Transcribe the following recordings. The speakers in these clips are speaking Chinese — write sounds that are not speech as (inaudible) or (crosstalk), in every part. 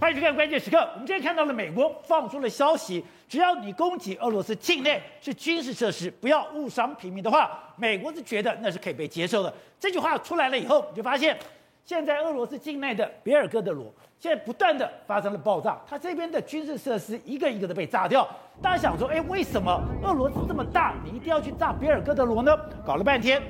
欢迎收看关键时刻。我们今天看到了美国放出了消息，只要你攻击俄罗斯境内是军事设施，不要误伤平民的话，美国是觉得那是可以被接受的。这句话出来了以后，你就发现现在俄罗斯境内的别尔哥德罗现在不断的发生了爆炸，它这边的军事设施一个一个的被炸掉。大家想说，哎，为什么俄罗斯这么大，你一定要去炸别尔哥德罗呢？搞了半天，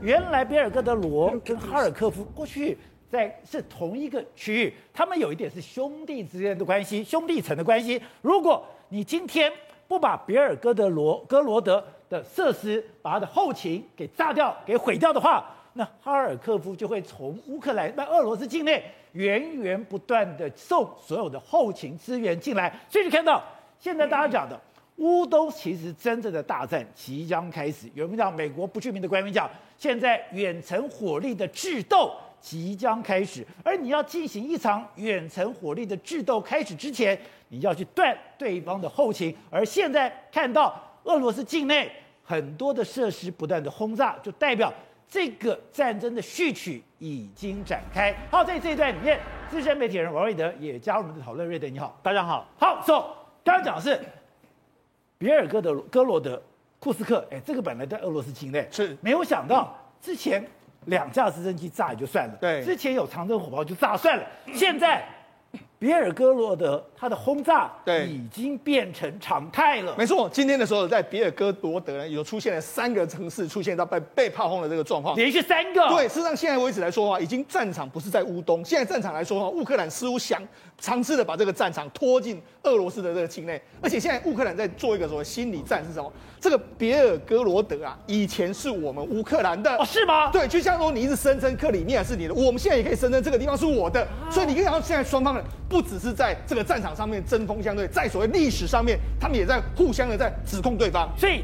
原来别尔哥德罗跟哈尔科夫过去。在是同一个区域，他们有一点是兄弟之间的关系，兄弟层的关系。如果你今天不把别尔哥德罗哥罗德的设施，把他的后勤给炸掉、给毁掉的话，那哈尔科夫就会从乌克兰、那俄罗斯境内源源不断的送所有的后勤资源进来。所以你看到现在大家讲的乌东，其实真正的大战即将开始。有人讲美国不具名的官员讲，现在远程火力的智斗。即将开始，而你要进行一场远程火力的智斗开始之前，你要去断对方的后勤。而现在看到俄罗斯境内很多的设施不断的轰炸，就代表这个战争的序曲已经展开。好，在这一段里面，资深媒体人王瑞德也加入我们的讨论。瑞德你好，大家好。好，so 刚刚讲的是比尔哥德哥罗德库斯克，哎，这个本来在俄罗斯境内，是没有想到之前。两架直升机炸也就算了，对，之前有长征火炮就炸算了，现在别尔哥罗德它的轰炸对已经变成常态了。没错，今天的时候在别尔哥罗德呢有出现了三个城市出现到被被炮轰的这个状况，连续三个。对，事实上现在为止来说的话，已经战场不是在乌东，现在战场来说的话，乌克兰似乎想。尝试的把这个战场拖进俄罗斯的这个境内，而且现在乌克兰在做一个什么心理战是什么？这个别尔哥罗德啊，以前是我们乌克兰的哦，是吗？对，就像说你一直声称克里米亚是你的，我们现在也可以声称这个地方是我的，所以你可以看到现在双方呢，不只是在这个战场上面针锋相对，在所谓历史上面，他们也在互相的在指控对方。所以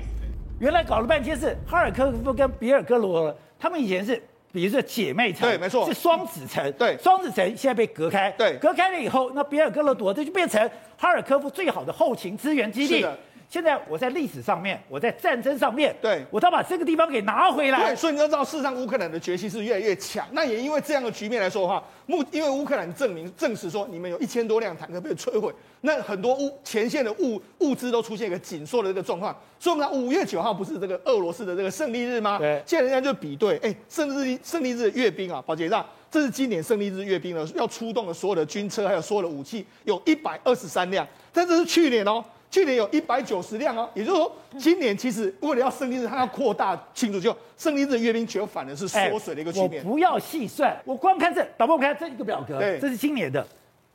原来搞了半天是哈尔科夫跟别尔哥罗，他们以前是。比如说姐妹城，对，没错，是双子城，对，双子城现在被隔开，对，隔开了以后，那别尔哥罗德这就变成哈尔科夫最好的后勤资源基地。是的。现在我在历史上面，我在战争上面，对，我都要把这个地方给拿回来。对，所以你要知道，事实上乌克兰的决心是越来越强。那也因为这样的局面来说的话，目因为乌克兰证明证实说，你们有一千多辆坦克被摧毁，那很多物前线的物物资都出现一个紧缩的这个状况。所以我们讲五月九号不是这个俄罗斯的这个胜利日吗？对，现在人家就比对，哎，胜利日胜利日的阅兵啊，宝杰让这是今年胜利日阅兵呢要出动的所有的军车还有所有的武器，有一百二十三辆，但这是去年哦。去年有一百九十辆哦，也就是说，今年其实为了要胜利日，它要扩大庆祝，就胜利日阅兵球反而是缩水的一个局面。我不要细算，我光看这，导播，我们看这一个表格，对，这是今年的，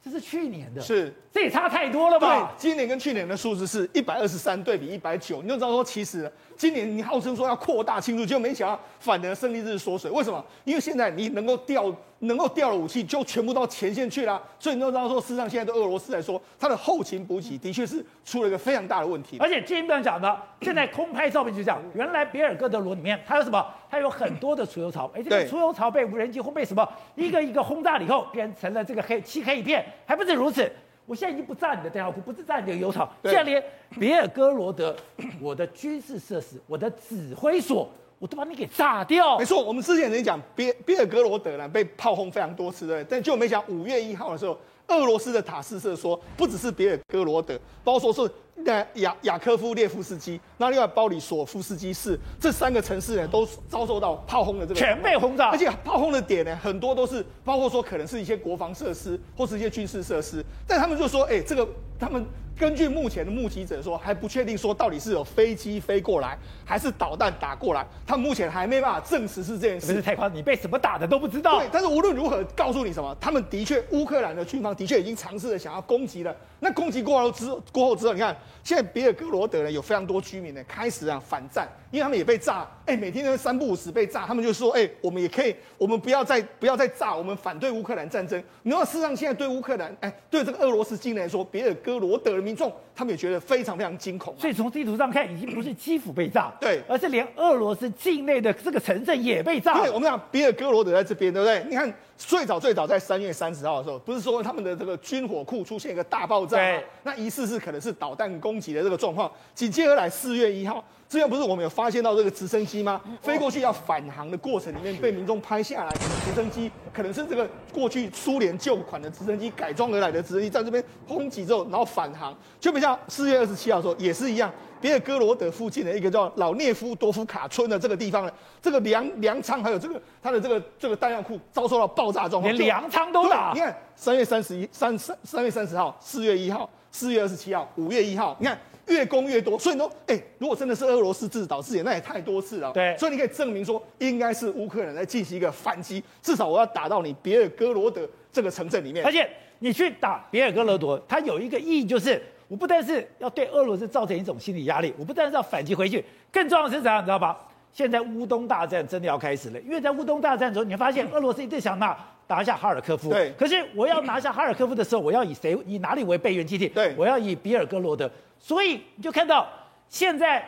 这是去年的，是，这也差太多了吧？对，今年跟去年的数字是一百二十三对比一百九，你就知道说，其实今年你号称说要扩大庆祝，就没想到反而胜利日缩水，为什么？因为现在你能够调。能够调的武器就全部到前线去了，所以你都知道说，事实上现在对俄罗斯来说，它的后勤补给的确是出了一个非常大的问题。而且今天讲的，现在空拍照片就讲，原来别尔哥德罗里面它有什么？它有很多的储油槽，哎，这个储油槽被无人机或被什么一个一个轰炸了以后，变成了这个黑漆黑一片。还不止如此，我现在已经不炸你的弹药库，不是炸你的油厂，现在连别尔哥罗德 (coughs) 我的军事设施，我的指挥所。我都把你给炸掉。没错，我们之前也讲别别尔哥罗德呢被炮轰非常多次，对，但就没想五月一号的时候，俄罗斯的塔斯社说，不只是别尔哥罗德，包括说是那雅雅科夫列夫斯基，那另外包里索夫斯基市这三个城市呢，都遭受到炮轰的这个全被轰炸，而且炮轰的点呢，很多都是包括说可能是一些国防设施或是一些军事设施，但他们就说，哎，这个他们。根据目前的目击者说，还不确定说到底是有飞机飞过来，还是导弹打过来。他们目前还没办法证实是这件事。不是太夸张，你被什么打的都不知道。对，但是无论如何，告诉你什么，他们的确，乌克兰的军方的确已经尝试了想要攻击了。那攻击过后之过后之后，你看现在别尔哥罗德呢，有非常多居民呢开始啊反战，因为他们也被炸，哎，每天都三不五时被炸，他们就说，哎，我们也可以，我们不要再不要再炸，我们反对乌克兰战争。你知道，事实上现在对乌克兰，哎，对这个俄罗斯境内来说，别尔哥罗德的民众，他们也觉得非常非常惊恐。所以从地图上看，已经不是基辅被炸，对，而是连俄罗斯境内的这个城镇也被炸。对，我们讲比尔哥罗德在这边，对不对？你看。最早最早在三月三十号的时候，不是说他们的这个军火库出现一个大爆炸吗？那疑似是可能是导弹攻击的这个状况。紧接而来四月一号，之前不是我们有发现到这个直升机吗？飞过去要返航的过程里面被民众拍下来，直升机可能是这个过去苏联旧款的直升机改装而来的直升机，在这边轰击之后，然后返航。就比较四月二十七号的时候也是一样，别尔哥罗德附近的一个叫老涅夫多夫卡村的这个地方呢，这个粮粮仓还有这个它的这个这个弹药库遭受到爆炸状况，连粮仓都打。你看三月三十一三三三月三十号，四月一号，四月二十七号，五月一号，你看。越攻越多，所以呢，哎，如果真的是俄罗斯自导自演，那也太多次了。对，所以你可以证明说，应该是乌克兰在进行一个反击，至少我要打到你别尔哥罗德这个城镇里面。而且你去打别尔哥罗德，它有一个意义，就是我不但是要对俄罗斯造成一种心理压力，我不但是要反击回去，更重要的是怎样，你知道吧？现在乌东大战真的要开始了，因为在乌东大战的时候，你会发现俄罗斯一直想拿拿下哈尔科夫。对。可是我要拿下哈尔科夫的时候，我要以谁？以哪里为备援基地？对。我要以比尔哥罗德。所以你就看到，现在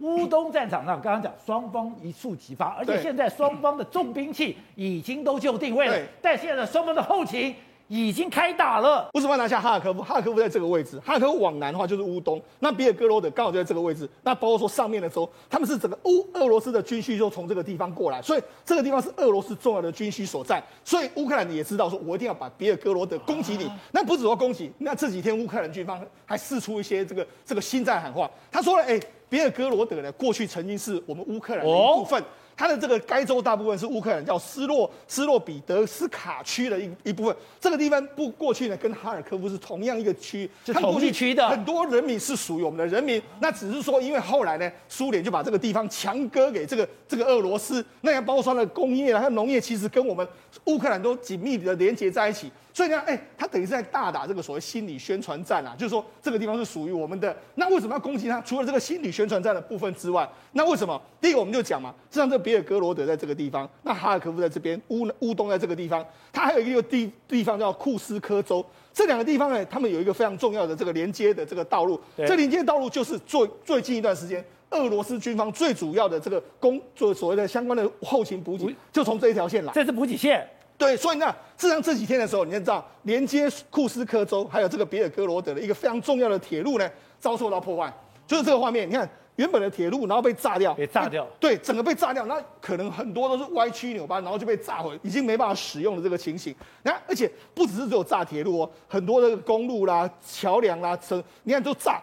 乌东战场上，刚刚讲双方一触即发，而且现在双方的重兵器已经都就定位了，但现在双方的后勤已经开打了。为什么要拿下哈尔科夫？哈尔科夫在这个位置，哈尔科夫往南的话就是乌东，那别尔哥罗德刚好就在这个位置。那包括说上面的时候，他们是整个乌俄罗斯的军需就从这个地方过来，所以这个地方是俄罗斯重要的军需所在。所以乌克兰也知道说，我一定要把别尔哥罗德攻击你。啊、那不只说攻击，那这几天乌克兰军方还试出一些这个这个新战喊话，他说了，哎，别尔哥罗德呢，过去曾经是我们乌克兰的一部分。哦它的这个该州大部分是乌克兰叫斯洛斯洛彼得斯卡区的一一部分，这个地方不过去呢，跟哈尔科夫是同样一个区，是同一区的，很多人民是属于我们的人民，那只是说因为后来呢，苏联就把这个地方强割给这个这个俄罗斯，那样包括说的工业啊，还有农业，其实跟我们乌克兰都紧密的连接在一起。所以呢，哎，他等于是在大打这个所谓心理宣传战啊，就是说这个地方是属于我们的。那为什么要攻击他？除了这个心理宣传战的部分之外，那为什么？第一个我们就讲嘛，像这个别尔格罗德在这个地方，那哈尔科夫在这边，乌乌东在这个地方，它还有一个地地方叫库斯科州，这两个地方呢，他们有一个非常重要的这个连接的这个道路。这连接道路就是最最近一段时间，俄罗斯军方最主要的这个工作所谓的相关的后勤补给，就从这一条线来。这是补给线。对，所以呢，事实上这几天的时候，你知道连接库斯科州还有这个别尔哥罗德的一个非常重要的铁路呢，遭受到破坏，就是这个画面。你看，原本的铁路然后被炸掉，被炸掉，对，整个被炸掉，那可能很多都是歪曲扭巴，然后就被炸毁，已经没办法使用的这个情形。你看，而且不只是只有炸铁路哦，很多的公路啦、桥梁啦、车，你看都炸，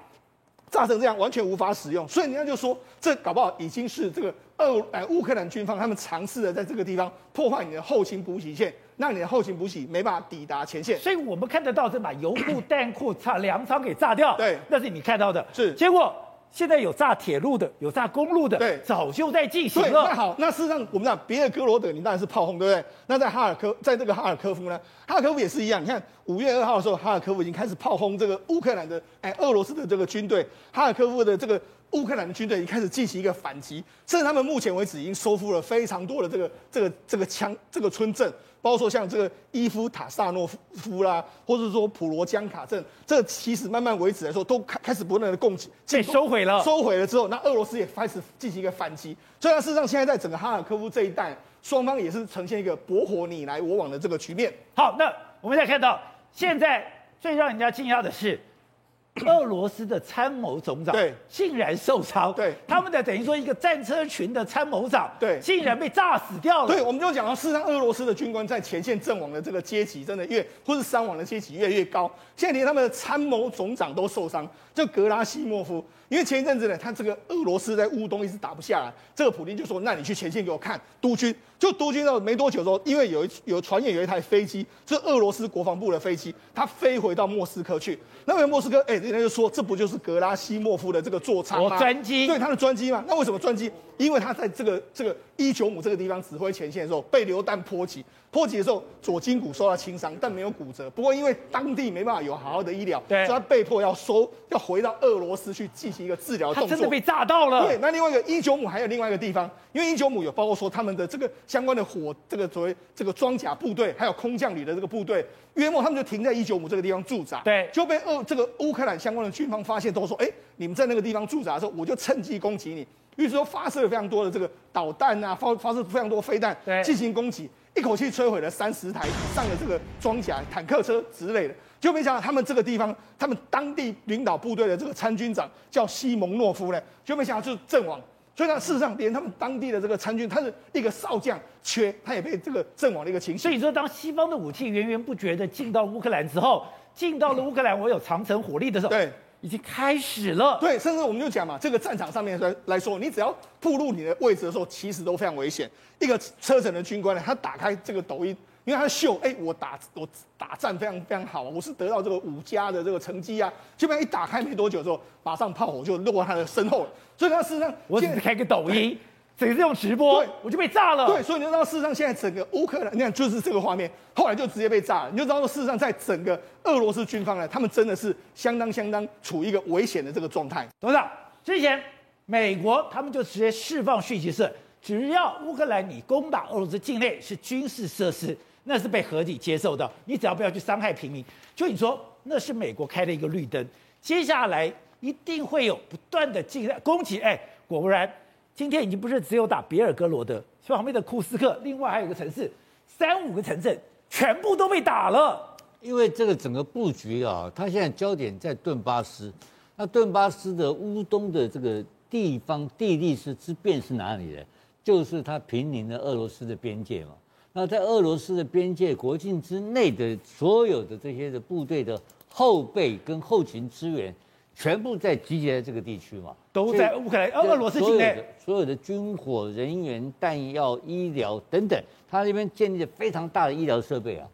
炸成这样，完全无法使用。所以人家就说，这搞不好已经是这个。俄呃乌克兰军方他们尝试的在这个地方破坏你的后勤补给线，让你的后勤补给没办法抵达前线。(coughs) 所以我们看得到是把油库、(coughs) 弹库、仓粮仓给炸掉，对，那是你看到的。是，结果现在有炸铁路的，有炸公路的，对，早就在进行了。那好，那事实上我们讲别的哥罗德，你当然是炮轰，对不对？那在哈尔科，在这个哈尔科夫呢，哈尔科夫也是一样。你看五月二号的时候，哈尔科夫已经开始炮轰这个乌克兰的哎俄罗斯的这个军队，哈尔科夫的这个。乌克兰的军队已经开始进行一个反击，甚至他们目前为止已经收复了非常多的这个这个这个枪这个村镇，包括说像这个伊夫塔萨诺夫啦，或者说普罗江卡镇，这个其实慢慢为止来说都开开始不断的供给，被收回了。收回了之后，那俄罗斯也开始进行一个反击。所以事实上，现在在整个哈尔科夫这一带，双方也是呈现一个博火你来我往的这个局面。好，那我们再看到现在最让人家惊讶的是。俄罗斯的参谋总长对竟然受伤，对他们的等于说一个战车群的参谋长对竟然被炸死掉了。对，我们就讲到，事实上俄罗斯的军官在前线阵亡的这个阶级真的越或是伤亡的阶级越来越高，现在连他们的参谋总长都受伤，就格拉西莫夫。因为前一阵子呢，他这个俄罗斯在乌东一直打不下来，这个普京就说：“那你去前线给我看督军。”就督军到没多久之后，因为有一有传言有一台飞机，是俄罗斯国防部的飞机，它飞回到莫斯科去。那位莫斯科，哎，人家就说这不就是格拉西莫夫的这个座舱吗？专机。对，他的专机嘛。那为什么专机？因为他在这个这个伊久姆这个地方指挥前线的时候，被流弹波及。波及的时候，左筋骨受到轻伤，但没有骨折。不过因为当地没办法有好好的医疗，对，所以他被迫要收，要回到俄罗斯去进行一个治疗动作。他真的被炸到了。对，那另外一个伊久姆还有另外一个地方，因为伊久姆有包括说他们的这个相关的火，这个作为这个装甲部队，还有空降旅的这个部队，约莫他们就停在伊久姆这个地方驻扎。对，就被俄这个乌克兰相关的军方发现，都说，哎，你们在那个地方驻扎的时候，我就趁机攻击你。于是说发射了非常多的这个导弹啊，发发射非常多飞弹，对，进行攻击。一口气摧毁了三十台以上的这个装甲坦克车之类的，就没想到他们这个地方，他们当地领导部队的这个参军长叫西蒙诺夫呢，就没想到就阵亡。所以呢，事实上连他们当地的这个参军，他是一个少将缺，他也被这个阵亡的一个情形。所以说，当西方的武器源源不绝的进到乌克兰之后，进到了乌克兰，我有长城火力的时候，对，已经开始了。对，甚至我们就讲嘛，这个战场上面来来说，你只要暴露你的位置的时候，其实都非常危险。一个车臣的军官呢，他打开这个抖音。因为他秀，哎，我打我打战非常非常好，我是得到这个五家的这个成绩啊。基本上一打开没多久之后，马上炮火就落在他的身后了。所以他事实上，我只是开个抖音，只是用直播，对，我就被炸了。对，所以你就知道事实上现在整个乌克兰，你看就是这个画面，后来就直接被炸了。你就知道说事实上在整个俄罗斯军方呢，他们真的是相当相当处于一个危险的这个状态。董事长，之前美国他们就直接释放讯息是，只要乌克兰你攻打俄罗斯境内是军事设施。那是被合理接受的，你只要不要去伤害平民，就你说那是美国开的一个绿灯，接下来一定会有不断的进攻击。哎，果不然，今天已经不是只有打别尔哥罗德，旁边的库斯克，另外还有一个城市，三五个城镇全部都被打了。因为这个整个布局啊，它现在焦点在顿巴斯，那顿巴斯的乌东的这个地方地利是之便是哪里呢？就是它毗邻的俄罗斯的边界嘛。那在俄罗斯的边界国境之内的所有的这些的部队的后备跟后勤支援，全部在集结在这个地区嘛，都在乌克兰、俄罗斯境内。所有的军火人员、弹药、医疗等等，他那边建立了非常大的医疗设备啊，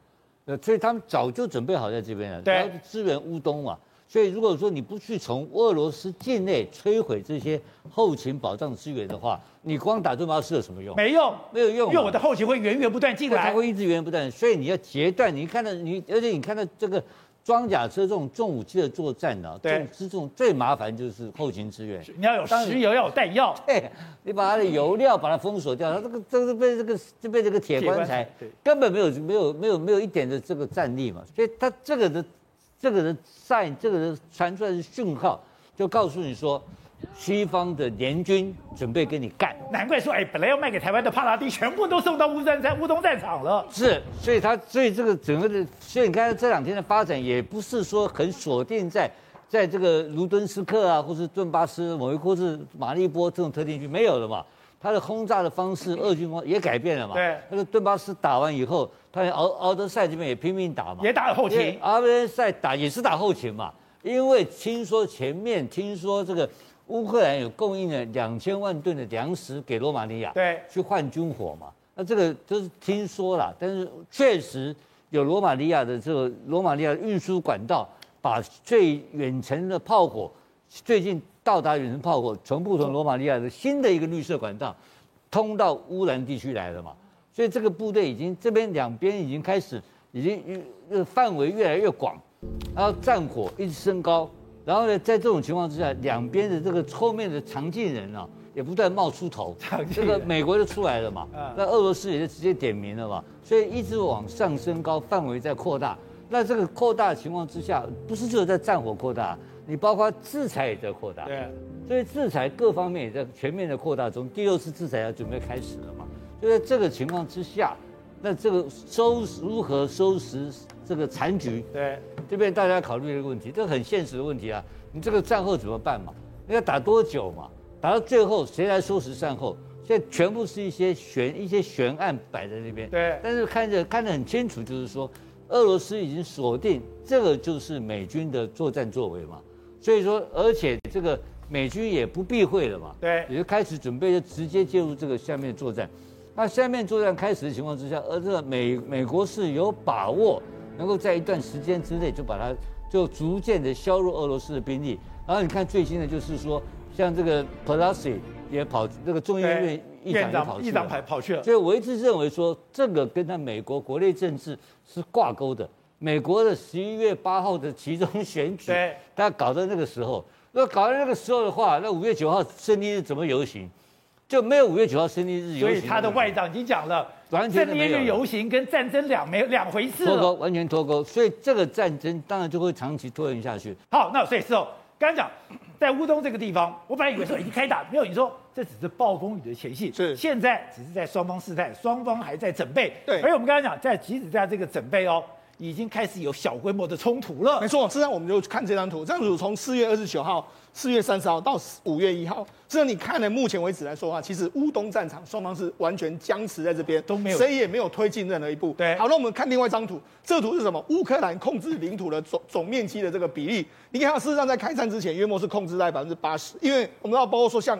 呃，所以他们早就准备好在这边了，对要支援乌东嘛。所以，如果说你不去从俄罗斯境内摧毁这些后勤保障资源的话，你光打顿巴斯有什么用？没用，没有用，因为我的后勤会源源不断进来，它会一直源源不断。所以你要截断。你看到你，而且你看到这个装甲车这种重武器的作战呢，对，这种最麻烦就是后勤支援。你要有石油，要有弹药。(laughs) 对，你把它的油料把它封锁掉，它这个这个被这个就被这个铁棺材根本没有没有没有没有一点的这个战力嘛。所以它这个的。这个的 sign，这个人传出来的讯号，就告诉你说，西方的联军准备跟你干。难怪说，哎，本来要卖给台湾的帕拉丁，全部都送到乌山山乌东战场了。是，所以他，所以这个整个的，所以你看这两天的发展，也不是说很锁定在，在这个卢敦斯克啊，或是顿巴斯某一或是马利波这种特定区没有了嘛。他的轰炸的方式，俄军方也改变了嘛。对，那个顿巴斯打完以后。他敖敖德赛这边也拼命打嘛，也打了后勤。敖德赛打也是打后勤嘛，因为听说前面听说这个乌克兰有供应了两千万吨的粮食给罗马尼亚，对，去换军火嘛。那这个都是听说了，但是确实有罗马尼亚的这个罗马尼亚运输管道，把最远程的炮火，最近到达远程炮火，全部从罗马尼亚的新的一个绿色管道通到乌兰地区来了嘛。所以这个部队已经这边两边已经开始，已经越范围越来越广，然后战火一直升高，然后呢，在这种情况之下，两边的这个后面的常进人啊，也不断冒出头，这个美国就出来了嘛，那俄罗斯也就直接点名了嘛，所以一直往上升高，范围在扩大。那这个扩大的情况之下，不是只有在战火扩大，你包括制裁也在扩大，对，所以制裁各方面也在全面的扩大中，第六次制裁要准备开始了嘛。就在这个情况之下，那这个收拾如何收拾这个残局？对，这边大家考虑这个问题，这个很现实的问题啊。你这个战后怎么办嘛？你要打多久嘛？打到最后谁来收拾善后？现在全部是一些悬一些悬案摆在那边。对，但是看着看得很清楚，就是说俄罗斯已经锁定这个就是美军的作战作为嘛。所以说，而且这个美军也不避讳了嘛。对，也就开始准备就直接介入这个下面作战。那下面作战开始的情况之下，而这个美美国是有把握能够在一段时间之内就把它就逐渐的削弱俄罗斯的兵力。然后你看最新的就是说，像这个 Pelosi 也跑这个众议院议长议长跑跑去了。所以我一直认为说，这个跟他美国国内政治是挂钩的。美国的十一月八号的其中选举，对，他搞到那个时候，那搞到那个时候的话，那五月九号胜利日怎么游行？就没有五月九号胜利日游行，所以他的外长已经讲了，完全胜利日游行跟战争两没两回事了，脱钩，完全脱钩。所以这个战争当然就会长期拖延下去。好，那所以是哦，刚刚讲在乌东这个地方，我本来以为说已经开打，没有，你说这只是暴风雨的前戏，是现在只是在双方试探，双方还在准备。对，而且我们刚刚讲，在即使在这个准备哦，已经开始有小规模的冲突了。没错，实际上我们就看这张图，这张图从四月二十九号、四月三十号到五月一号，实际上你看了目前为止来说的话，其实乌东战场双方是完全僵持在这边，都没有谁也没有推进任何一步。对，好，那我们看另外一张图，这个图是什么？乌克兰控制领土的总总面积的这个比例，你看，事实上在开战之前，约莫是控制在百分之八十，因为我们要包括说像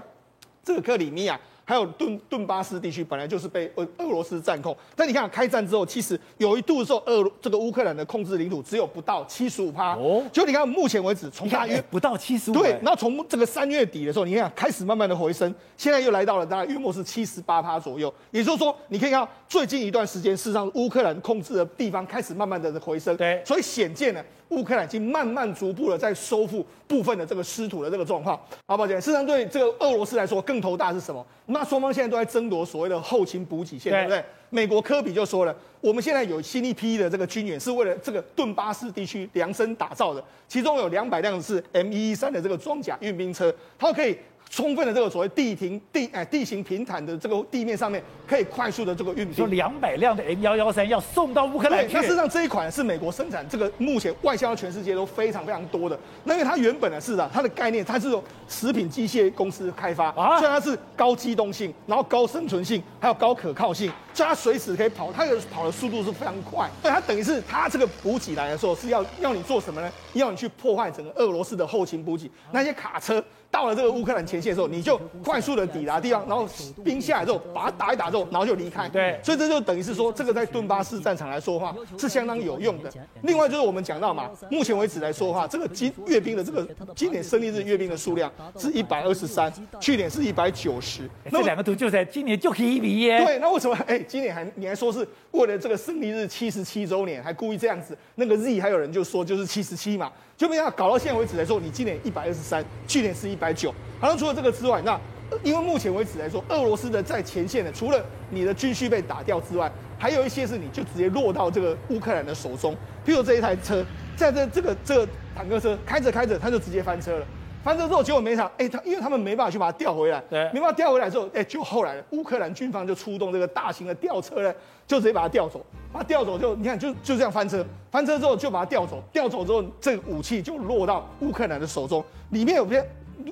这个克里米亚。还有顿顿巴斯地区本来就是被俄俄罗斯占控，但你看开战之后，其实有一度的时候，俄这个乌克兰的控制领土只有不到七十五趴哦。就你看目前为止，从大约不到七十五，对，然后从这个三月底的时候，你看开始慢慢的回升，现在又来到了大概约莫是七十八趴左右。也就是说，你可以看到最近一段时间，事实上乌克兰控制的地方开始慢慢的回升，对，所以显见呢。乌克兰已经慢慢逐步的在收复部分的这个失土的这个状况。好，抱歉，事实上对这个俄罗斯来说更头大是什么？那双方现在都在争夺所谓的后勤补给线，对，对不对？美国科比就说了，我们现在有新一批的这个军援，是为了这个顿巴斯地区量身打造的，其中有两百辆是 M 一一三的这个装甲运兵车，它可以。充分的这个所谓地平地哎地形平坦的这个地面上面，可以快速的这个运兵。说两百辆的 M 幺幺三要送到乌克兰去。那事实上这一款是美国生产，这个目前外销到全世界都非常非常多的。那因为它原本呢是啊，它的概念它是由食品机械公司开发啊，所以它是高机动性，然后高生存性，还有高可靠性，所以它随时可以跑，它的跑的速度是非常快。对，它等于是它这个补给来的时候是要要你做什么呢？要你去破坏整个俄罗斯的后勤补给，那些卡车。到了这个乌克兰前线的时候，你就快速的抵达地方，然后兵下来之后，把它打一打之后，然后就离开。对，所以这就等于是说，这个在顿巴斯战场来说的话，是相当有用的。另外就是我们讲到嘛，目前为止来说的话，这个今阅兵的这个今年胜利日阅兵的数量是一百二十三，去年是一百九十。那两个图就在今年就可以比耶。对，那为什么？哎，今年还你还说是为了这个胜利日七十七周年，还故意这样子？那个 Z 还有人就说就是七十七嘛。就没想到搞到现在为止来说，你今年一百二十三，去年是一百九。好像除了这个之外，那因为目前为止来说，俄罗斯的在前线的，除了你的军需被打掉之外，还有一些是你就直接落到这个乌克兰的手中。譬如这一台车，在这这个这个坦克车开着开着，它就直接翻车了。翻车之后，结果没想，哎，他因为他们没办法去把它调回来，对，没办法调回来之后，哎，就后来乌克兰军方就出动这个大型的吊车呢，就直接把它调走。把它调走就你看就就这样翻车，翻车之后就把它调走，调走之后这个武器就落到乌克兰的手中，里面有些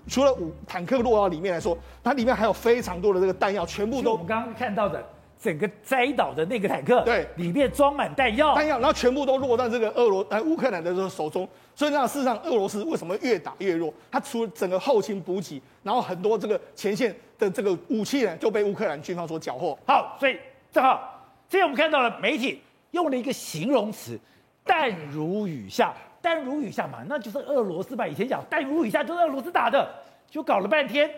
除了武坦克落到里面来说，它里面还有非常多的这个弹药，全部都我们刚刚看到的整个栽倒的那个坦克，对，里面装满弹药，弹药，然后全部都落到这个俄罗呃乌克兰的这个手中，所以那事实上俄罗斯为什么越打越弱？它除了整个后勤补给，然后很多这个前线的这个武器呢就被乌克兰军方所缴获。好，所以正好。这我们看到了媒体用了一个形容词“弹如雨下”，弹如雨下嘛，那就是俄罗斯吧？以前讲弹如雨下就是俄罗斯打的，就搞了半天，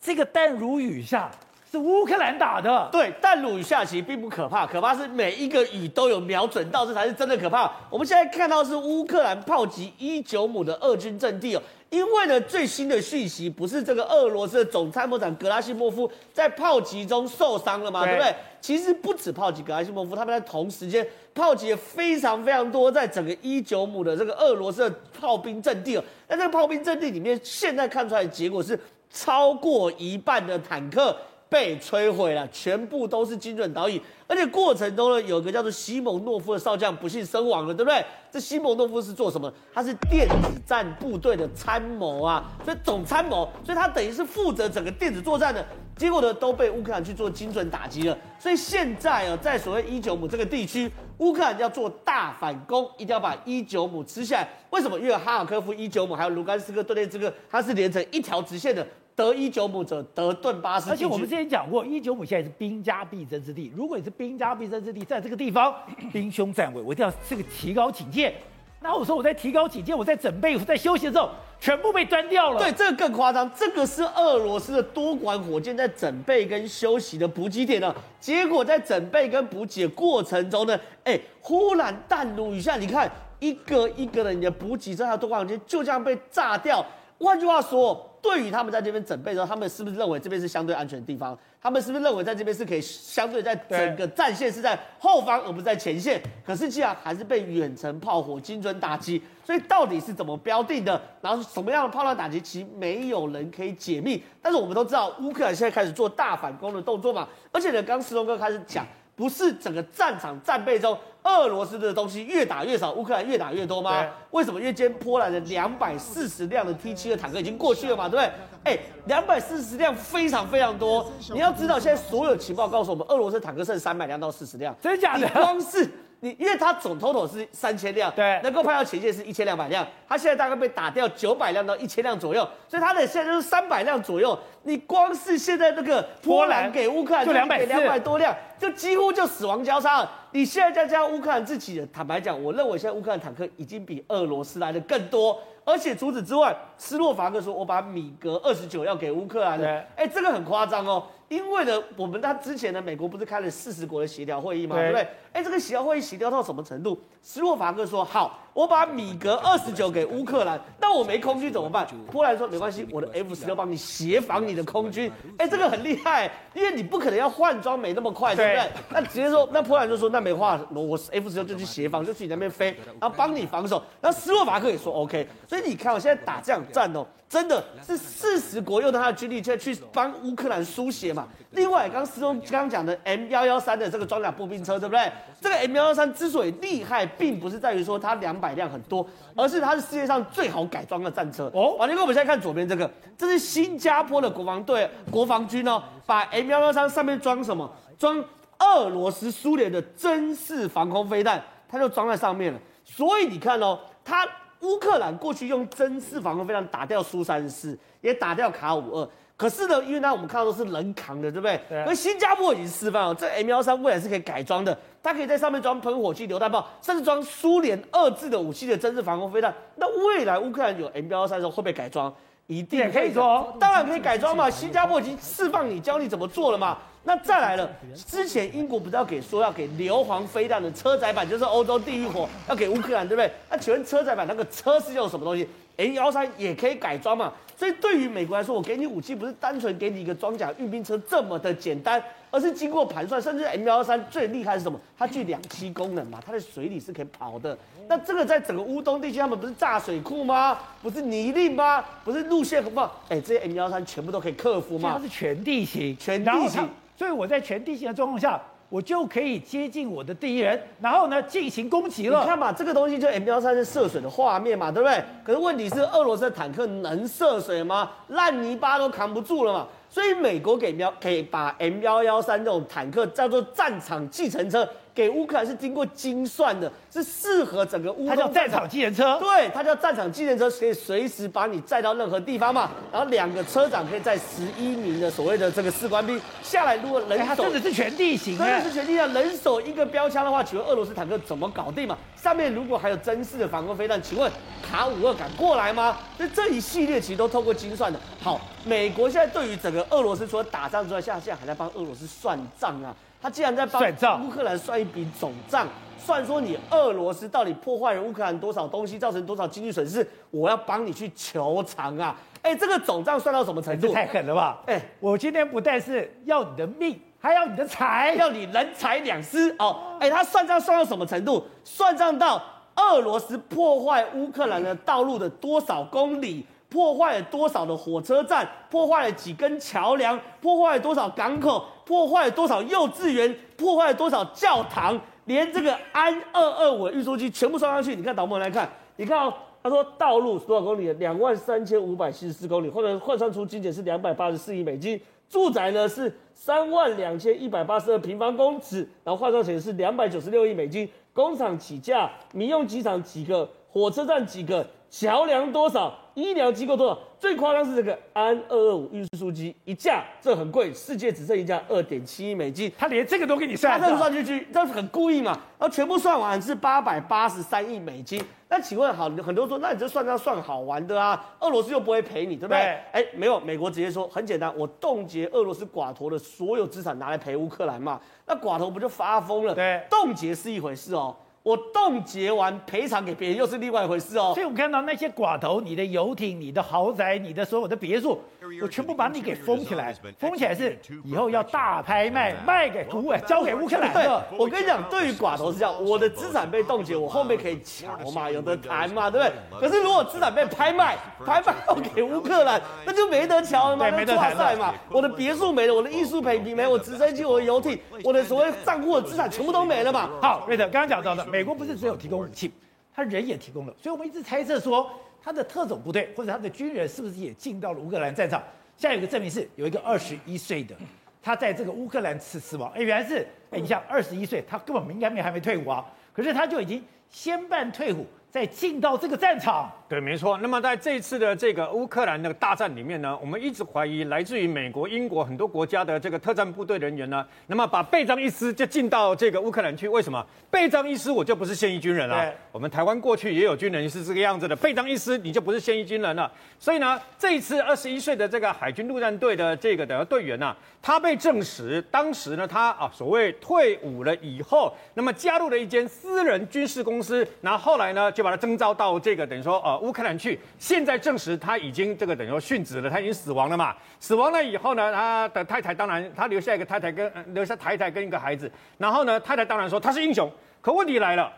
这个弹如雨下是乌克兰打的。对，弹鲁雨下棋并不可怕，可怕是每一个雨都有瞄准到，这才是真的可怕。我们现在看到是乌克兰炮击伊久姆的俄军阵地哦。因为呢，最新的讯息不是这个俄罗斯的总参谋长格拉西莫夫在炮击中受伤了吗？对，对不对？其实不止炮击格拉西莫夫，他们在同时间炮击了非常非常多，在整个伊久姆的这个俄罗斯的炮兵阵地哦。那这个炮兵阵地里面，现在看出来的结果是超过一半的坦克被摧毁了，全部都是精准导引。而且过程中呢，有个叫做西蒙诺夫的少将不幸身亡了，对不对？这西蒙诺夫是做什么？他是电子战部队的参谋啊，所以总参谋，所以他等于是负责整个电子作战的。结果呢，都被乌克兰去做精准打击了。所以现在啊，在所谓伊久姆这个地区，乌克兰要做大反攻，一定要把伊久姆吃下来。为什么？因为哈尔科夫、伊久姆还有卢甘斯克、顿涅茨克，它是连成一条直线的。得伊久姆者得顿巴斯，而且我们之前讲过，伊久姆现在是兵家必争之地。如果你是兵家必争之地，在这个地方 (laughs) 兵凶战危，我一定要这个提高警戒。那我说我在提高警戒，我在准备，我在休息的时候，全部被端掉了。对，这个更夸张，这个是俄罗斯的多管火箭在准备跟休息的补给点呢。结果在准备跟补给的过程中呢，哎，忽然弹如雨下，你看一个一个的你的补给站还有多管火箭就这样被炸掉。换句话说。对于他们在这边准备的时候，他们是不是认为这边是相对安全的地方？他们是不是认为在这边是可以相对在整个战线是在后方而不是在前线？可是既然还是被远程炮火精准打击，所以到底是怎么标定的？然后什么样的炮弹打击，其实没有人可以解密。但是我们都知道，乌克兰现在开始做大反攻的动作嘛，而且呢，刚刚石龙哥开始讲。不是整个战场战备中，俄罗斯的东西越打越少，乌克兰越打越多吗？为什么？因为今天波兰的两百四十辆的 T 七的坦克已经过去了嘛，对不对？哎，两百四十辆非常非常多。你要知道，现在所有情报告诉我们，俄罗斯坦克剩三百辆到四十辆，真的假的？光是。你因为它总 total 是三千辆，对，能够派到前线是一千两百辆，它现在大概被打掉九百辆到一千辆左右，所以它的现在就是三百辆左右。你光是现在那个波兰给乌克兰就两百两百多辆，就几乎就死亡交叉了。你现在再加上乌克兰自己的，坦白讲，我认为现在乌克兰坦克已经比俄罗斯来的更多。而且除此之外，斯洛伐克说我把米格二十九要给乌克兰了，哎，这个很夸张哦。因为呢，我们他之前呢，美国不是开了四十国的协调会议嘛？对，不对？哎，这个协调会议协调到什么程度？斯洛伐克说好，我把米格二十九给乌克兰，那我没空军怎么办？波兰说没关系，我的 F 十六帮你协防你的空军。哎，这个很厉害，因为你不可能要换装没那么快，对不对？那直接说，那波兰就说那没话，我 F 十六就去协防，就去你那边飞，然后帮你防守。然后斯洛伐克也说 OK，所以你看我现在打这场战哦。真的是四十国用他的军力去去帮乌克兰输血嘛？另外，刚刚师兄刚刚讲的 M 幺幺三的这个装甲步兵车，对不对？这个 M 幺幺三之所以厉害，并不是在于说它两百辆很多，而是它是世界上最好改装的战车。哦，完了，我们现在看左边这个，这是新加坡的国防队、国防军哦，把 M 幺幺三上面装什么？装俄罗斯、苏联的针式防空飞弹，它就装在上面了。所以你看哦，它。乌克兰过去用针式防空飞弹打掉苏三四，也打掉卡五二。可是呢，因为呢，我们看到都是人扛的，对不对？对。而新加坡已经示范了，这 M 幺三未来是可以改装的，它可以在上面装喷火器、榴弹炮，甚至装苏联二制的武器的针式防空飞弹。那未来乌克兰有 M 幺三的时候，会不会改装？一定可以装，当然可以改装嘛。新加坡已经示范你，教你怎么做了嘛。那再来了，之前英国不是要给说要给硫磺飞弹的车载版，就是欧洲地狱火，要给乌克兰，对不对？那请问车载版那个车是用什么东西？M 幺三也可以改装嘛？所以对于美国来说，我给你武器不是单纯给你一个装甲运兵车这么的简单，而是经过盘算，甚至 M 幺三最厉害是什么？它具两栖功能嘛，它在水里是可以跑的。那这个在整个乌东地区，他们不是炸水库吗？不是泥泞吗？不是路线吗？哎，这些 M 幺三全部都可以克服吗？它是全地形，全地形。所以我在全地形的状况下，我就可以接近我的敌人，然后呢进行攻击了。你看嘛，这个东西就 M 幺三是涉水的画面嘛，对不对？可是问题是，俄罗斯的坦克能涉水吗？烂泥巴都扛不住了嘛。所以美国给喵，给把 M 幺幺三这种坦克叫做战场计程车。给乌克兰是经过精算的，是适合整个乌。它叫战场计程车。对，它叫战场计程车，可以随时把你载到任何地方嘛。然后两个车长可以载十一名的所谓的这个士官兵下来。如果人手，它真的是全地形，真的是全地形。人手一个标枪的话，请问俄罗斯坦克怎么搞定嘛？上面如果还有真式的防空飞弹，请问卡五二敢过来吗？那这一系列其实都透过精算的。好，美国现在对于整个俄罗斯除了打仗之外，现在现在还在帮俄罗斯算账啊。他既然在帮乌克兰算一笔总账，算说你俄罗斯到底破坏了乌克兰多少东西，造成多少经济损失，我要帮你去求偿啊！哎，这个总账算到什么程度？太狠了吧！哎，我今天不但是要你的命，还要你的财，要你人财两失哦！哎，他算账算到什么程度？算账到俄罗斯破坏乌克兰的道路的多少公里？破坏了多少的火车站？破坏了几根桥梁？破坏了多少港口？破坏了多少幼稚园？破坏了多少教堂？连这个安二二五运输机全部算上去，你看导播来看，你看哦，他说道路多少公里？两万三千五百七十四公里，或者换算出精简是两百八十四亿美金。住宅呢是三万两千一百八十二平方公尺，然后换算成是两百九十六亿美金。工厂起价，民用机场几个？火车站几个？桥梁多少？医疗机构多少？最夸张是这个安二二五运输机一架，这很贵，世界只剩一架，二点七亿美金。他连这个都给你算，他这算进去，这很故意嘛？然后全部算完是八百八十三亿美金。那请问好，很多人说，那你这算账算好玩的啊？俄罗斯又不会赔你，对不对？哎对，没有，美国直接说很简单，我冻结俄罗斯寡头的所有资产拿来赔乌克兰嘛？那寡头不就发疯了？对，冻结是一回事哦。我冻结完赔偿给别人又是另外一回事哦。所以我看到那些寡头，你的游艇、你的豪宅、你的所有的别墅，我全部把你给封起来，封起来是以后要大拍卖，卖给乌哎，交给乌克兰的。我跟你讲，对于寡头是这样，我的资产被冻结，我后面可以乔嘛，有的谈嘛，对不对？可是如果资产被拍卖，拍卖要给乌克兰，那就没得瞧了嘛，没得谈嘛。我的别墅没了，我的艺术品没了，我直升机、我的游艇、我的所谓账户的资产全部都没了嘛。好，瑞德刚刚讲到的。美国不是只有提供武器，他人也提供了，所以我们一直猜测说，他的特种部队或者他的军人是不是也进到了乌克兰战场？现在有一个证明是有一个二十一岁的，他在这个乌克兰死死亡。哎，原来是哎，你像二十一岁，他根本应该没还没退伍啊，可是他就已经先办退伍。再进到这个战场，对，没错。那么在这次的这个乌克兰的大战里面呢，我们一直怀疑来自于美国、英国很多国家的这个特战部队人员呢，那么把备章一师就进到这个乌克兰去。为什么备章一师我就不是现役军人了？我们台湾过去也有军人是这个样子的，备章一师你就不是现役军人了。所以呢，这一次二十一岁的这个海军陆战队的这个的队员呢，他被证实当时呢，他啊所谓退伍了以后，那么加入了一间私人军事公司，然后后来呢就。把他征召到这个等于说呃乌克兰去，现在证实他已经这个等于说殉职了，他已经死亡了嘛。死亡了以后呢，他的太太当然他留下一个太太跟留下太太跟一个孩子，然后呢太太当然说他是英雄。可问题来了，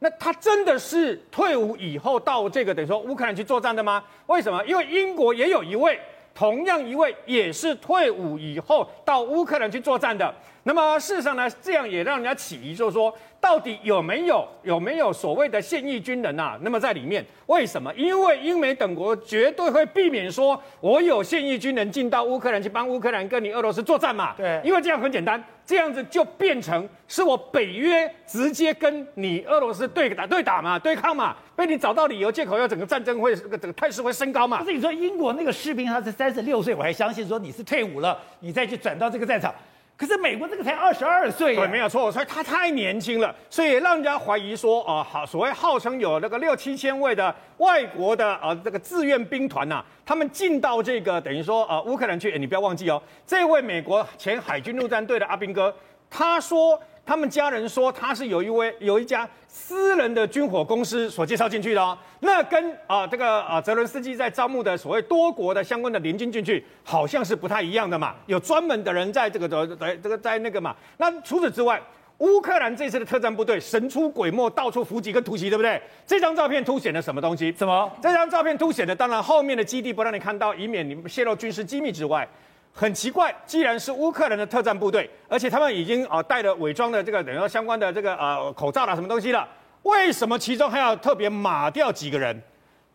那他真的是退伍以后到这个等于说乌克兰去作战的吗？为什么？因为英国也有一位同样一位也是退伍以后到乌克兰去作战的。那么事实上呢，这样也让人家起疑，就是说。到底有没有有没有所谓的现役军人啊？那么在里面，为什么？因为英美等国绝对会避免说，我有现役军人进到乌克兰去帮乌克兰跟你俄罗斯作战嘛？对，因为这样很简单，这样子就变成是我北约直接跟你俄罗斯对打对打嘛，对抗嘛，被你找到理由借口，要整个战争会这个这个态势会升高嘛。不是你说英国那个士兵他是三十六岁，我还相信说你是退伍了，你再去转到这个战场。可是美国这个才二十二岁，对，没有错，所以他太年轻了，所以让人家怀疑说，啊，好，所谓号称有那个六七千位的外国的啊这个志愿兵团呐，他们进到这个等于说啊乌克兰去，你不要忘记哦，这位美国前海军陆战队的阿兵哥，他说。他们家人说他是有一位有一家私人的军火公司所介绍进去的哦，那跟啊这个啊泽伦斯基在招募的所谓多国的相关的联军进去，好像是不太一样的嘛，有专门的人在这个的在这个在那个嘛。那除此之外，乌克兰这次的特战部队神出鬼没，到处伏击跟突袭，对不对？这张照片凸显了什么东西？什么？这张照片凸显的当然后面的基地不让你看到，以免你们泄露军事机密之外。很奇怪，既然是乌克兰的特战部队，而且他们已经啊带了伪装的这个等于说相关的这个呃口罩啦什么东西了，为什么其中还要特别马掉几个人，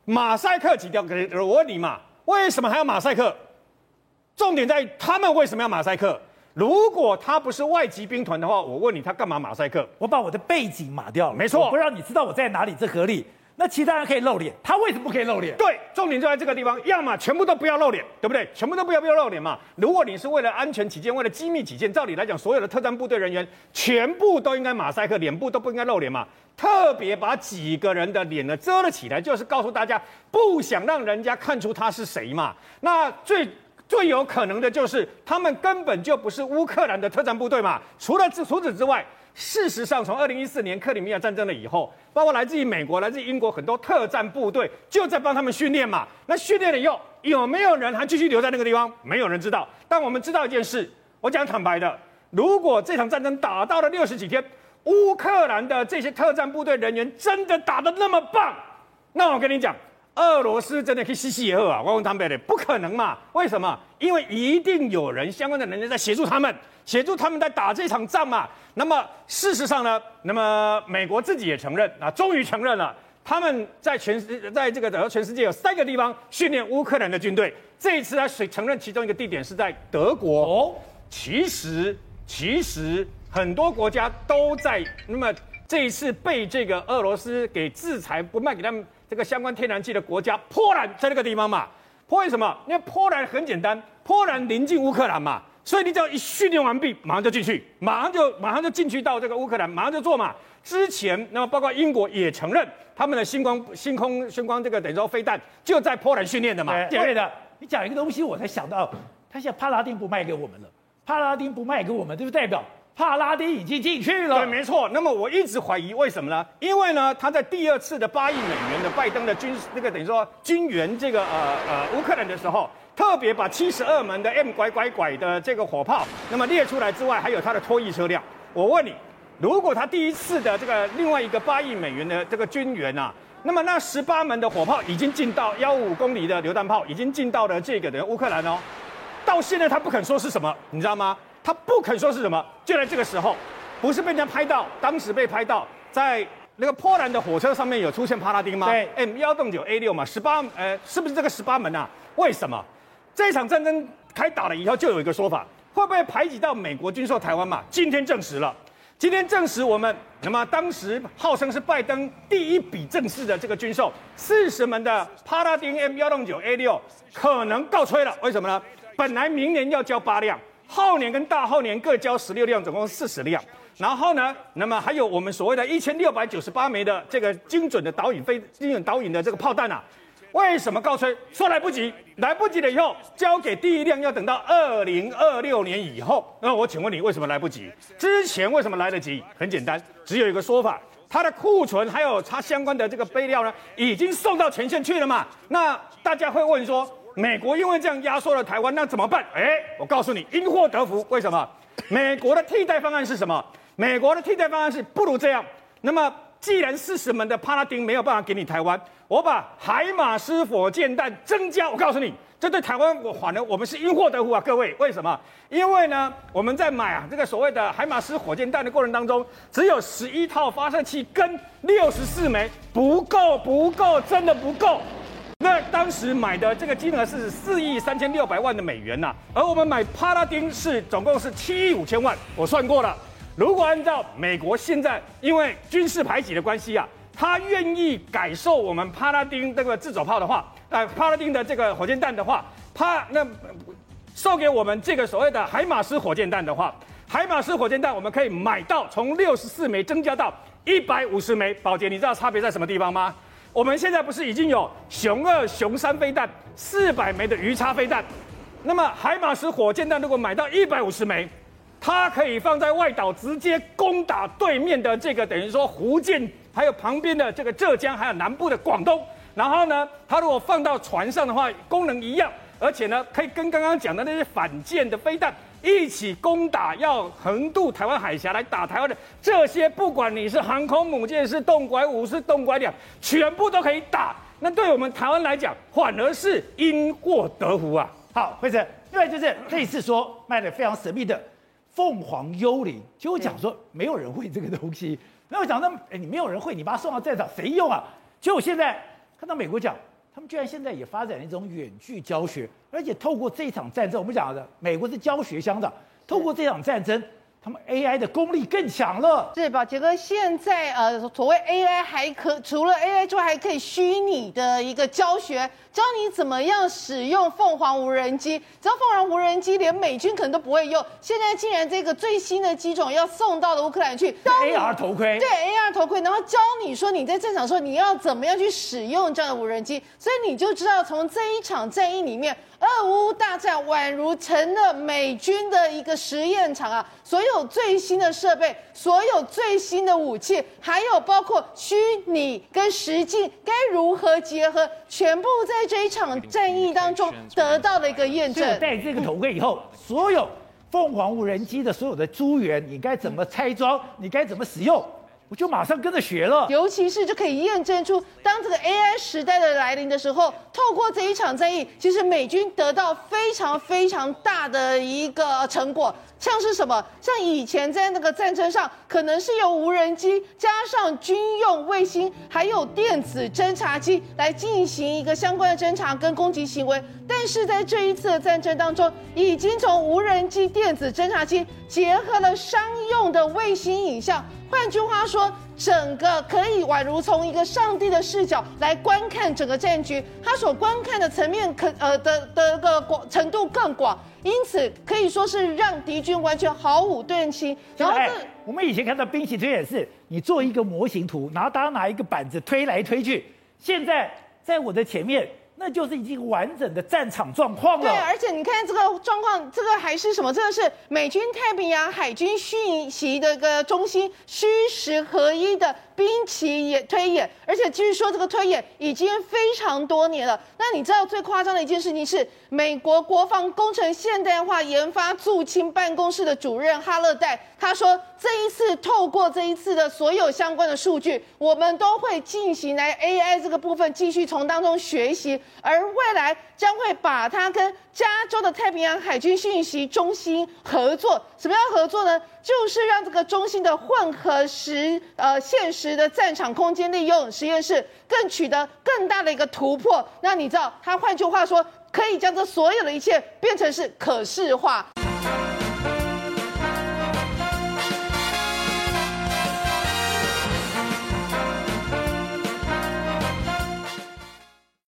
马赛克几条？我问你嘛，为什么还要马赛克？重点在于他们为什么要马赛克？如果他不是外籍兵团的话，我问你他干嘛马赛克？我把我的背景码掉了，没错，不让你知道我在哪里，这合理。那其他人可以露脸，他为什么不可以露脸？对，重点就在这个地方，要么全部都不要露脸，对不对？全部都不要不要露脸嘛。如果你是为了安全起见，为了机密起见，照理来讲，所有的特战部队人员全部都应该马赛克，脸部都不应该露脸嘛。特别把几个人的脸呢遮了起来，就是告诉大家不想让人家看出他是谁嘛。那最最有可能的就是他们根本就不是乌克兰的特战部队嘛。除了除此之外。事实上，从二零一四年克里米亚战争了以后，包括来自于美国、来自于英国很多特战部队就在帮他们训练嘛。那训练了以后，有没有人还继续留在那个地方？没有人知道。但我们知道一件事，我讲坦白的，如果这场战争打到了六十几天，乌克兰的这些特战部队人员真的打得那么棒，那我跟你讲。俄罗斯真的可以西西也喝啊！我问他们的，不可能嘛？为什么？因为一定有人相关的人员在协助他们，协助他们在打这场仗嘛。那么事实上呢？那么美国自己也承认啊，终于承认了，他们在全世在这个整个全世界有三个地方训练乌克兰的军队。这一次他承认其中一个地点是在德国。哦，其实其实很多国家都在。那么这一次被这个俄罗斯给制裁，不卖给他们。这个相关天然气的国家波兰在那个地方嘛？波兰什么？因为波兰很简单，波兰临近乌克兰嘛，所以你只要一训练完毕，马上就进去，马上就马上就进去到这个乌克兰，马上就做嘛。之前那么包括英国也承认他们的星光星空星光这个等于说飞弹就在波兰训练的嘛。对的，你讲一个东西，我才想到，他现在帕拉丁不卖给我们了，帕拉丁不卖给我们，对不？代表帕拉丁已经进去了。对，没错。那么我一直怀疑为什么呢？因为呢，他在第二次的八亿美元的拜登的军那个等于说军援这个呃呃乌克兰的时候，特别把七十二门的 M 拐拐拐的这个火炮，那么列出来之外，还有他的拖曳车辆。我问你，如果他第一次的这个另外一个八亿美元的这个军援啊，那么那十八门的火炮已经进到幺五公里的榴弹炮已经进到了这个的乌克兰哦，到现在他不肯说是什么，你知道吗？他不肯说是什么，就在这个时候，不是被人家拍到，当时被拍到在那个波兰的火车上面有出现帕拉丁吗？对，M 幺洞九 A 六嘛，十八，呃，是不是这个十八门啊？为什么这一场战争开打了以后，就有一个说法，会不会排挤到美国军售台湾嘛？今天证实了，今天证实我们，那么当时号称是拜登第一笔正式的这个军售，四十门的帕拉丁 M 幺洞九 A 六可能告吹了，为什么呢？本来明年要交八辆。后年跟大后年各交十六辆，总共四十辆。然后呢，那么还有我们所谓的一千六百九十八枚的这个精准的导引飞、精准导引的这个炮弹啊，为什么告吹？说来不及，来不及了以后，交给第一辆要等到二零二六年以后。那我请问你，为什么来不及？之前为什么来得及？很简单，只有一个说法，它的库存还有它相关的这个备料呢，已经送到前线去了嘛。那大家会问说，美国因为这样压缩了台湾，那怎么办？哎，我告诉你，因祸得福。为什么？美国的替代方案是什么？美国的替代方案是不如这样。那么，既然四十门的帕拉丁没有办法给你台湾，我把海马斯火箭弹增加。我告诉你，这对台湾我反而我们是因祸得福啊！各位，为什么？因为呢，我们在买啊这个所谓的海马斯火箭弹的过程当中，只有十一套发射器跟六十四枚，不够，不够，真的不够。那当时买的这个金额是四亿三千六百万的美元呐、而我们买帕拉丁是总共是七亿五千万。我算过了，如果按照美国现在因为军事排挤的关系啊，他愿意改售我们帕拉丁这个自走炮的话，呃，帕拉丁的这个火箭弹的话，帕那售给我们这个所谓的海马斯火箭弹的话，海马斯火箭弹我们可以买到从六十四枚增加到一百五十枚。宝杰，你知道差别在什么地方吗？我们现在不是已经有熊二、熊三飞弹四百枚的鱼叉飞弹，那么海马斯火箭弹如果买到一百五十枚，它可以放在外岛直接攻打对面的这个等于说福建，还有旁边的这个浙江，还有南部的广东。然后呢，它如果放到船上的话，功能一样，而且呢，可以跟刚刚讲的那些反舰的飞弹。一起攻打要横渡台湾海峡来打台湾的这些，不管你是航空母舰，是洞拐五，是洞拐两，全部都可以打。那对我们台湾来讲，反而是因祸得福啊。好，辉诚，另外就是类似说卖的非常神秘的凤凰幽灵，就讲说没有人会这个东西。(laughs) 那我讲那，哎，你没有人会，你把它送到战场，谁用啊？就我现在看到美国讲。他们居然现在也发展了一种远距教学，而且透过这场战争，我们讲的美国是教学相长，透过这场战争。他们 AI 的功力更强了，是吧？杰哥，现在呃，所谓 AI 还可除了 AI 之外，还可以虚拟的一个教学，教你怎么样使用凤凰无人机。只要凤凰无人机连美军可能都不会用，现在竟然这个最新的机种要送到了乌克兰去，AR 头盔，对 AR 头盔，然后教你说你在战场的时候你要怎么样去使用这样的无人机，所以你就知道从这一场战役里面。俄乌大战宛如成了美军的一个实验场啊！所有最新的设备，所有最新的武器，还有包括虚拟跟实境该如何结合，全部在这一场战役当中得到了一个验证。戴这个头盔以后，所有凤凰无人机的所有的资源，你该怎么拆装，你该怎么使用？我就马上跟着学了，尤其是就可以验证出，当这个 AI 时代的来临的时候，透过这一场战役，其实美军得到非常非常大的一个成果。像是什么？像以前在那个战争上，可能是由无人机加上军用卫星，还有电子侦察机来进行一个相关的侦察跟攻击行为。但是在这一次的战争当中，已经从无人机、电子侦察机结合了商用的卫星影像。换句话说，整个可以宛如从一个上帝的视角来观看整个战局，他所观看的层面可呃的的个广程度更广。因此可以说是让敌军完全毫无对称。然后，我们以前看到兵棋推演是，你做一个模型图，然后大家拿一个板子推来推去。现在在我的前面，那就是已经完整的战场状况了。对，而且你看这个状况，这个还是什么？这个是美军太平洋海军讯息的一个中心，虚实合一的。兵棋也推演，而且据说这个推演已经非常多年了。那你知道最夸张的一件事情是，美国国防工程现代化研发驻青办公室的主任哈勒代他说，这一次透过这一次的所有相关的数据，我们都会进行来 AI 这个部分继续从当中学习，而未来将会把它跟加州的太平洋海军讯息中心合作。什么样合作呢？就是让这个中心的混合实呃现实的战场空间利用实验室更取得更大的一个突破。那你知道，它换句话说，可以将这所有的一切变成是可视化。